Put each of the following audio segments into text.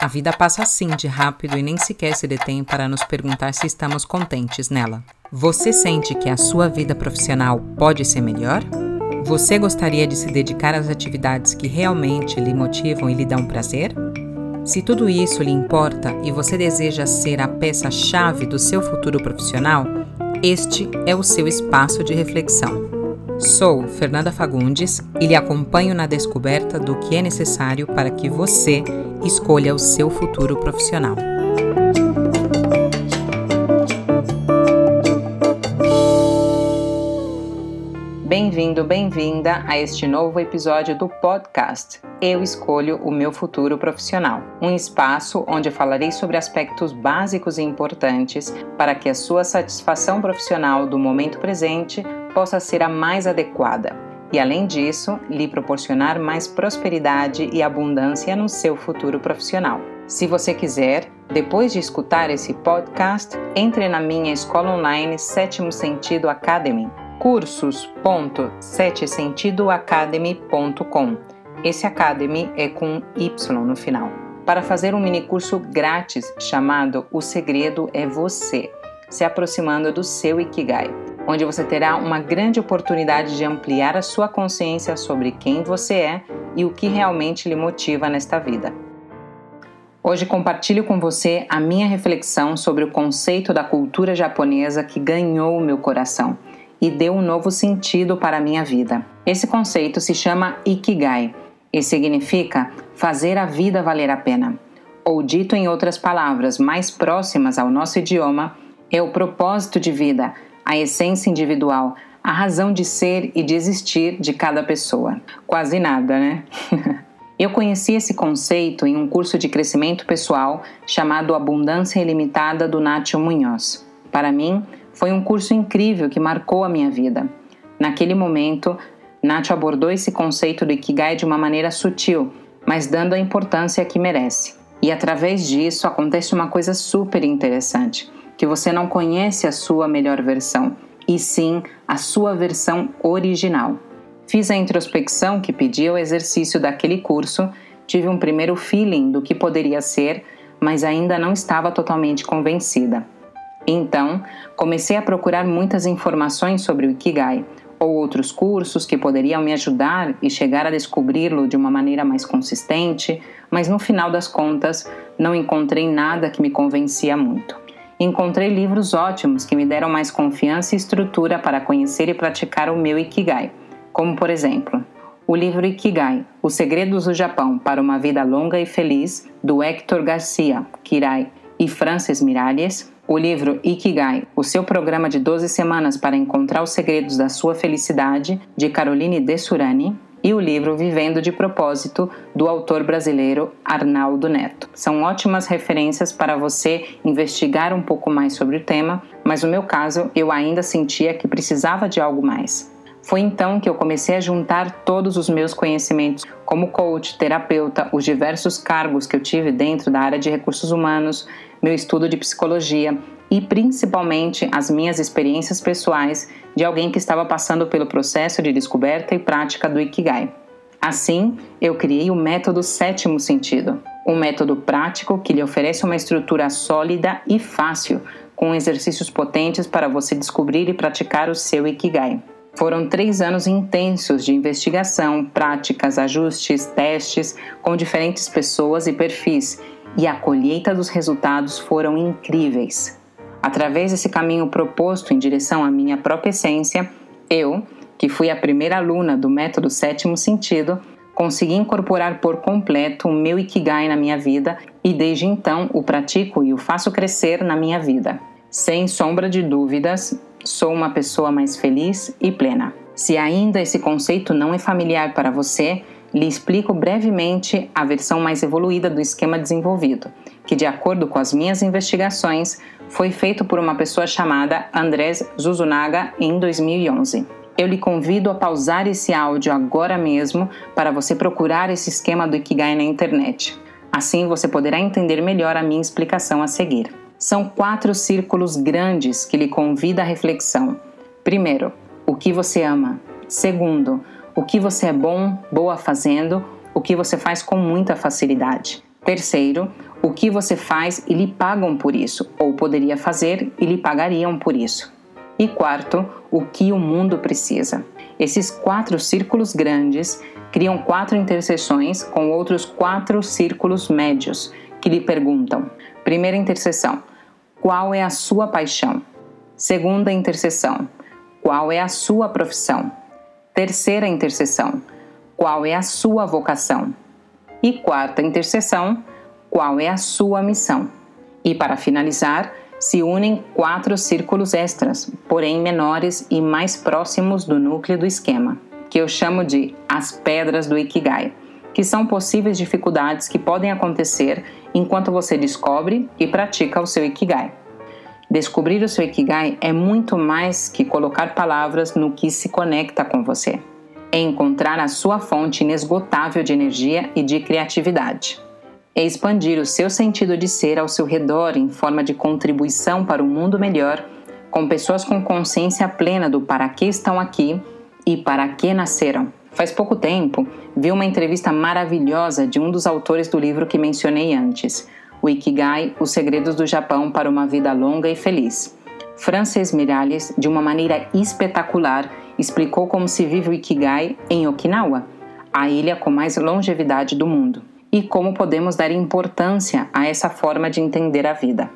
A vida passa assim de rápido e nem sequer se detém para nos perguntar se estamos contentes nela. Você sente que a sua vida profissional pode ser melhor? Você gostaria de se dedicar às atividades que realmente lhe motivam e lhe dão prazer? Se tudo isso lhe importa e você deseja ser a peça-chave do seu futuro profissional, este é o seu espaço de reflexão. Sou Fernanda Fagundes e lhe acompanho na descoberta do que é necessário para que você escolha o seu futuro profissional. Bem-vindo, bem-vinda a este novo episódio do podcast Eu Escolho o Meu Futuro Profissional, um espaço onde falarei sobre aspectos básicos e importantes para que a sua satisfação profissional do momento presente possa ser a mais adequada e, além disso, lhe proporcionar mais prosperidade e abundância no seu futuro profissional. Se você quiser, depois de escutar esse podcast, entre na minha escola online Sétimo Sentido Academy, cursos.setesentidoacademy.com. Esse Academy é com Y no final. Para fazer um mini curso grátis chamado O Segredo é Você, se aproximando do seu Ikigai onde você terá uma grande oportunidade de ampliar a sua consciência sobre quem você é e o que realmente lhe motiva nesta vida. Hoje compartilho com você a minha reflexão sobre o conceito da cultura japonesa que ganhou meu coração e deu um novo sentido para a minha vida. Esse conceito se chama Ikigai e significa fazer a vida valer a pena. Ou dito em outras palavras mais próximas ao nosso idioma, é o propósito de vida, a essência individual, a razão de ser e de existir de cada pessoa. Quase nada, né? Eu conheci esse conceito em um curso de crescimento pessoal chamado Abundância Ilimitada do Nacho Munhoz. Para mim, foi um curso incrível que marcou a minha vida. Naquele momento, Nacho abordou esse conceito do Ikigai de uma maneira sutil, mas dando a importância que merece. E através disso acontece uma coisa super interessante que você não conhece a sua melhor versão, e sim a sua versão original. Fiz a introspecção que pedia o exercício daquele curso, tive um primeiro feeling do que poderia ser, mas ainda não estava totalmente convencida. Então, comecei a procurar muitas informações sobre o Ikigai ou outros cursos que poderiam me ajudar e chegar a descobri-lo de uma maneira mais consistente, mas no final das contas não encontrei nada que me convencia muito encontrei livros ótimos que me deram mais confiança e estrutura para conhecer e praticar o meu Ikigai, como por exemplo, o livro Ikigai, Os Segredos do Japão para uma Vida Longa e Feliz, do Hector Garcia, Kirai e Francis Miralles, o livro Ikigai, o seu programa de 12 semanas para encontrar os segredos da sua felicidade, de Caroline Dessurani, e o livro Vivendo de Propósito, do autor brasileiro Arnaldo Neto. São ótimas referências para você investigar um pouco mais sobre o tema, mas no meu caso eu ainda sentia que precisava de algo mais. Foi então que eu comecei a juntar todos os meus conhecimentos como coach, terapeuta, os diversos cargos que eu tive dentro da área de recursos humanos, meu estudo de psicologia e principalmente as minhas experiências pessoais de alguém que estava passando pelo processo de descoberta e prática do Ikigai. Assim, eu criei o método Sétimo Sentido, um método prático que lhe oferece uma estrutura sólida e fácil, com exercícios potentes para você descobrir e praticar o seu Ikigai. Foram três anos intensos de investigação, práticas, ajustes, testes com diferentes pessoas e perfis, e a colheita dos resultados foram incríveis. Através desse caminho proposto em direção à minha própria essência, eu, que fui a primeira aluna do método Sétimo Sentido, consegui incorporar por completo o meu Ikigai na minha vida e desde então o pratico e o faço crescer na minha vida. Sem sombra de dúvidas, sou uma pessoa mais feliz e plena. Se ainda esse conceito não é familiar para você, lhe explico brevemente a versão mais evoluída do esquema desenvolvido, que, de acordo com as minhas investigações, foi feito por uma pessoa chamada Andrés Zuzunaga em 2011. Eu lhe convido a pausar esse áudio agora mesmo para você procurar esse esquema do Ikigai na internet. Assim você poderá entender melhor a minha explicação a seguir. São quatro círculos grandes que lhe convida à reflexão. Primeiro, o que você ama. Segundo, o que você é bom, boa fazendo, o que você faz com muita facilidade. Terceiro, o que você faz e lhe pagam por isso, ou poderia fazer e lhe pagariam por isso. E quarto, o que o mundo precisa. Esses quatro círculos grandes criam quatro interseções com outros quatro círculos médios que lhe perguntam: primeira interseção, qual é a sua paixão? Segunda interseção, qual é a sua profissão? Terceira interseção, qual é a sua vocação? E quarta interseção, qual é a sua missão. E para finalizar, se unem quatro círculos extras, porém menores e mais próximos do núcleo do esquema, que eu chamo de as pedras do Ikigai, que são possíveis dificuldades que podem acontecer enquanto você descobre e pratica o seu Ikigai. Descobrir o seu Ikigai é muito mais que colocar palavras no que se conecta com você. É encontrar a sua fonte inesgotável de energia e de criatividade é expandir o seu sentido de ser ao seu redor em forma de contribuição para um mundo melhor, com pessoas com consciência plena do para que estão aqui e para que nasceram. Faz pouco tempo, vi uma entrevista maravilhosa de um dos autores do livro que mencionei antes, o Ikigai: Os Segredos do Japão para uma Vida Longa e Feliz. Frances Miralles, de uma maneira espetacular, explicou como se vive o Ikigai em Okinawa, a ilha com mais longevidade do mundo e como podemos dar importância a essa forma de entender a vida.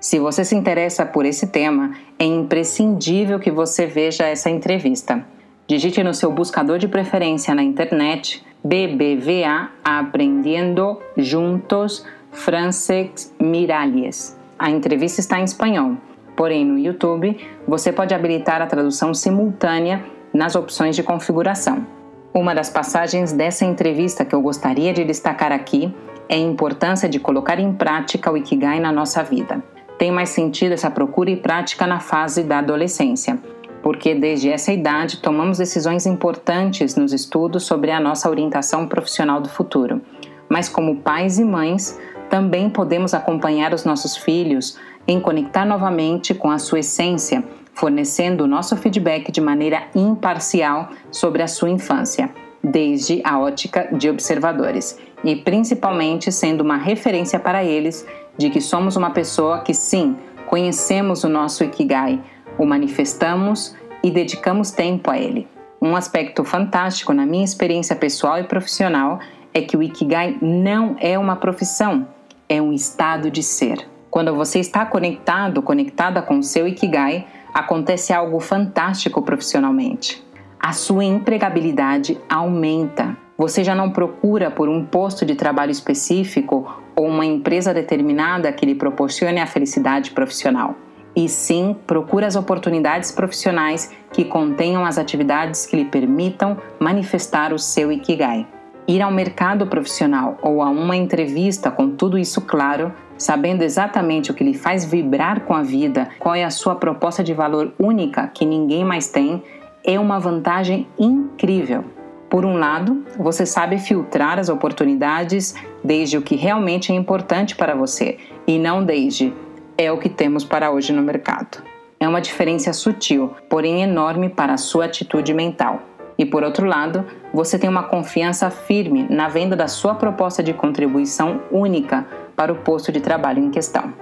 Se você se interessa por esse tema, é imprescindível que você veja essa entrevista. Digite no seu buscador de preferência na internet BBVA Aprendendo Juntos Frances Miralles. A entrevista está em espanhol, porém no YouTube você pode habilitar a tradução simultânea nas opções de configuração. Uma das passagens dessa entrevista que eu gostaria de destacar aqui é a importância de colocar em prática o Ikigai na nossa vida. Tem mais sentido essa procura e prática na fase da adolescência, porque desde essa idade tomamos decisões importantes nos estudos sobre a nossa orientação profissional do futuro. Mas, como pais e mães, também podemos acompanhar os nossos filhos em conectar novamente com a sua essência fornecendo o nosso feedback de maneira imparcial sobre a sua infância, desde a ótica de observadores, e principalmente sendo uma referência para eles de que somos uma pessoa que sim, conhecemos o nosso Ikigai, o manifestamos e dedicamos tempo a ele. Um aspecto fantástico na minha experiência pessoal e profissional é que o Ikigai não é uma profissão, é um estado de ser. Quando você está conectado, conectada com o seu Ikigai, acontece algo fantástico profissionalmente. A sua empregabilidade aumenta. Você já não procura por um posto de trabalho específico ou uma empresa determinada que lhe proporcione a felicidade profissional. E sim, procura as oportunidades profissionais que contenham as atividades que lhe permitam manifestar o seu Ikigai. Ir ao mercado profissional ou a uma entrevista com tudo isso claro sabendo exatamente o que lhe faz vibrar com a vida, qual é a sua proposta de valor única que ninguém mais tem, é uma vantagem incrível. Por um lado, você sabe filtrar as oportunidades desde o que realmente é importante para você e não desde é o que temos para hoje no mercado. É uma diferença sutil, porém enorme para a sua atitude mental. E por outro lado, você tem uma confiança firme na venda da sua proposta de contribuição única para o posto de trabalho em questão.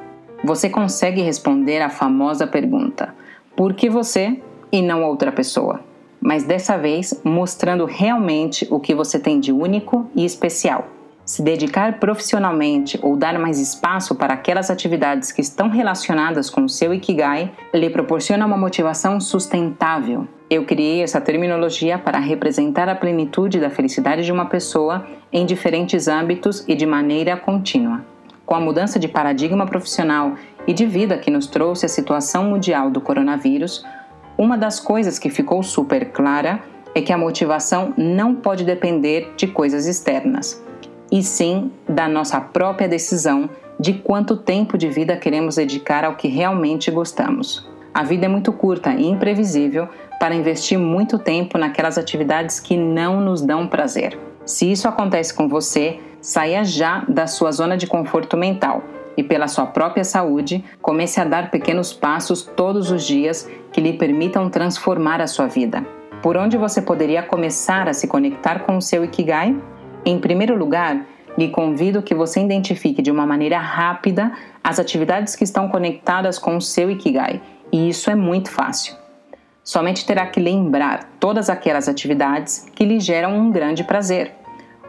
Você consegue responder a famosa pergunta: por que você e não outra pessoa? Mas dessa vez mostrando realmente o que você tem de único e especial. Se dedicar profissionalmente ou dar mais espaço para aquelas atividades que estão relacionadas com o seu Ikigai lhe proporciona uma motivação sustentável. Eu criei essa terminologia para representar a plenitude da felicidade de uma pessoa em diferentes âmbitos e de maneira contínua. Com a mudança de paradigma profissional e de vida que nos trouxe a situação mundial do coronavírus, uma das coisas que ficou super clara é que a motivação não pode depender de coisas externas, e sim da nossa própria decisão de quanto tempo de vida queremos dedicar ao que realmente gostamos. A vida é muito curta e imprevisível para investir muito tempo naquelas atividades que não nos dão prazer. Se isso acontece com você, saia já da sua zona de conforto mental e, pela sua própria saúde, comece a dar pequenos passos todos os dias que lhe permitam transformar a sua vida. Por onde você poderia começar a se conectar com o seu Ikigai? Em primeiro lugar, lhe convido que você identifique de uma maneira rápida as atividades que estão conectadas com o seu Ikigai, e isso é muito fácil. Somente terá que lembrar todas aquelas atividades que lhe geram um grande prazer,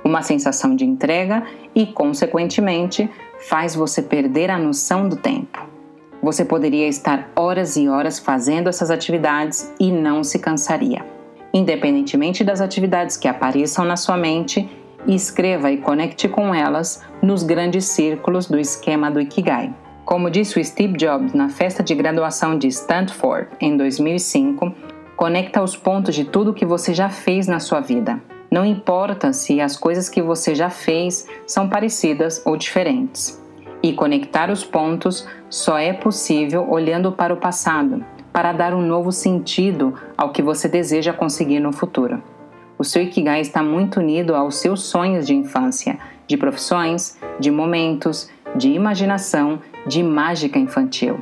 uma sensação de entrega e, consequentemente, faz você perder a noção do tempo. Você poderia estar horas e horas fazendo essas atividades e não se cansaria. Independentemente das atividades que apareçam na sua mente, escreva e conecte com elas nos grandes círculos do esquema do Ikigai. Como disse o Steve Jobs na festa de graduação de Stanford em 2005, conecta os pontos de tudo que você já fez na sua vida. Não importa se as coisas que você já fez são parecidas ou diferentes. E conectar os pontos só é possível olhando para o passado, para dar um novo sentido ao que você deseja conseguir no futuro. O seu Ikigai está muito unido aos seus sonhos de infância, de profissões, de momentos, de imaginação, de mágica infantil.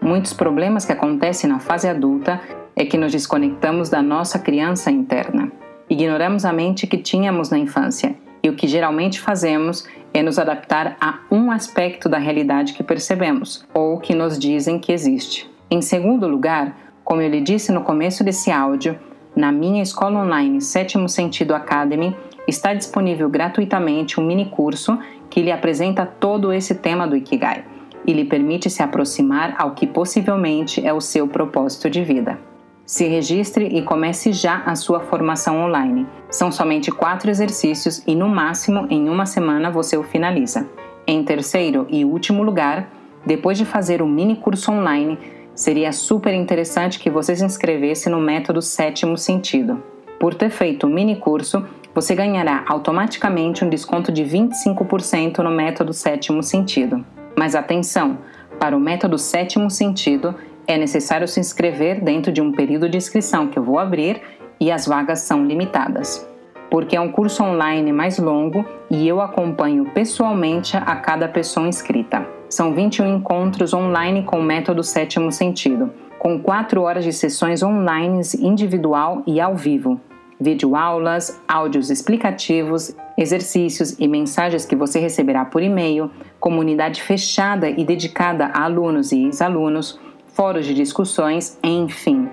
Muitos problemas que acontecem na fase adulta é que nos desconectamos da nossa criança interna. Ignoramos a mente que tínhamos na infância e o que geralmente fazemos é nos adaptar a um aspecto da realidade que percebemos ou que nos dizem que existe. Em segundo lugar, como eu lhe disse no começo desse áudio, na minha escola online Sétimo Sentido Academy está disponível gratuitamente um mini curso que lhe apresenta todo esse tema do Ikigai e lhe permite se aproximar ao que possivelmente é o seu propósito de vida. Se registre e comece já a sua formação online. São somente quatro exercícios e, no máximo, em uma semana você o finaliza. Em terceiro e último lugar, depois de fazer o mini curso online, Seria super interessante que você se inscrevesse no método Sétimo Sentido. Por ter feito o mini curso, você ganhará automaticamente um desconto de 25% no método Sétimo Sentido. Mas atenção, para o método Sétimo Sentido é necessário se inscrever dentro de um período de inscrição que eu vou abrir e as vagas são limitadas. Porque é um curso online mais longo e eu acompanho pessoalmente a cada pessoa inscrita. São 21 encontros online com o método Sétimo Sentido, com 4 horas de sessões online individual e ao vivo. Videoaulas, áudios explicativos, exercícios e mensagens que você receberá por e-mail, comunidade fechada e dedicada a alunos e ex-alunos, fóruns de discussões, enfim,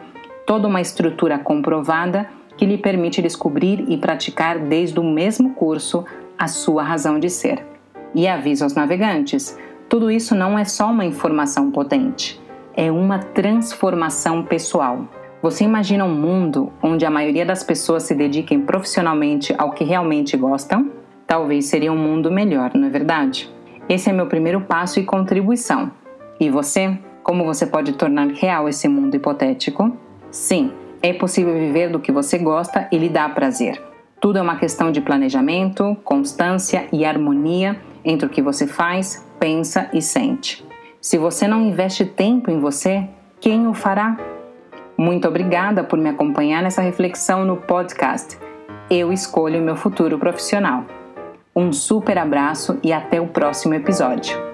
toda uma estrutura comprovada que lhe permite descobrir e praticar desde o mesmo curso a sua razão de ser. E aviso aos navegantes: tudo isso não é só uma informação potente, é uma transformação pessoal. Você imagina um mundo onde a maioria das pessoas se dediquem profissionalmente ao que realmente gostam? Talvez seria um mundo melhor, não é verdade? Esse é meu primeiro passo e contribuição. E você? Como você pode tornar real esse mundo hipotético? Sim, é possível viver do que você gosta e lhe dá prazer. Tudo é uma questão de planejamento, constância e harmonia entre o que você faz, pensa e sente. Se você não investe tempo em você, quem o fará? Muito obrigada por me acompanhar nessa reflexão no podcast. Eu escolho meu futuro profissional. Um super abraço e até o próximo episódio.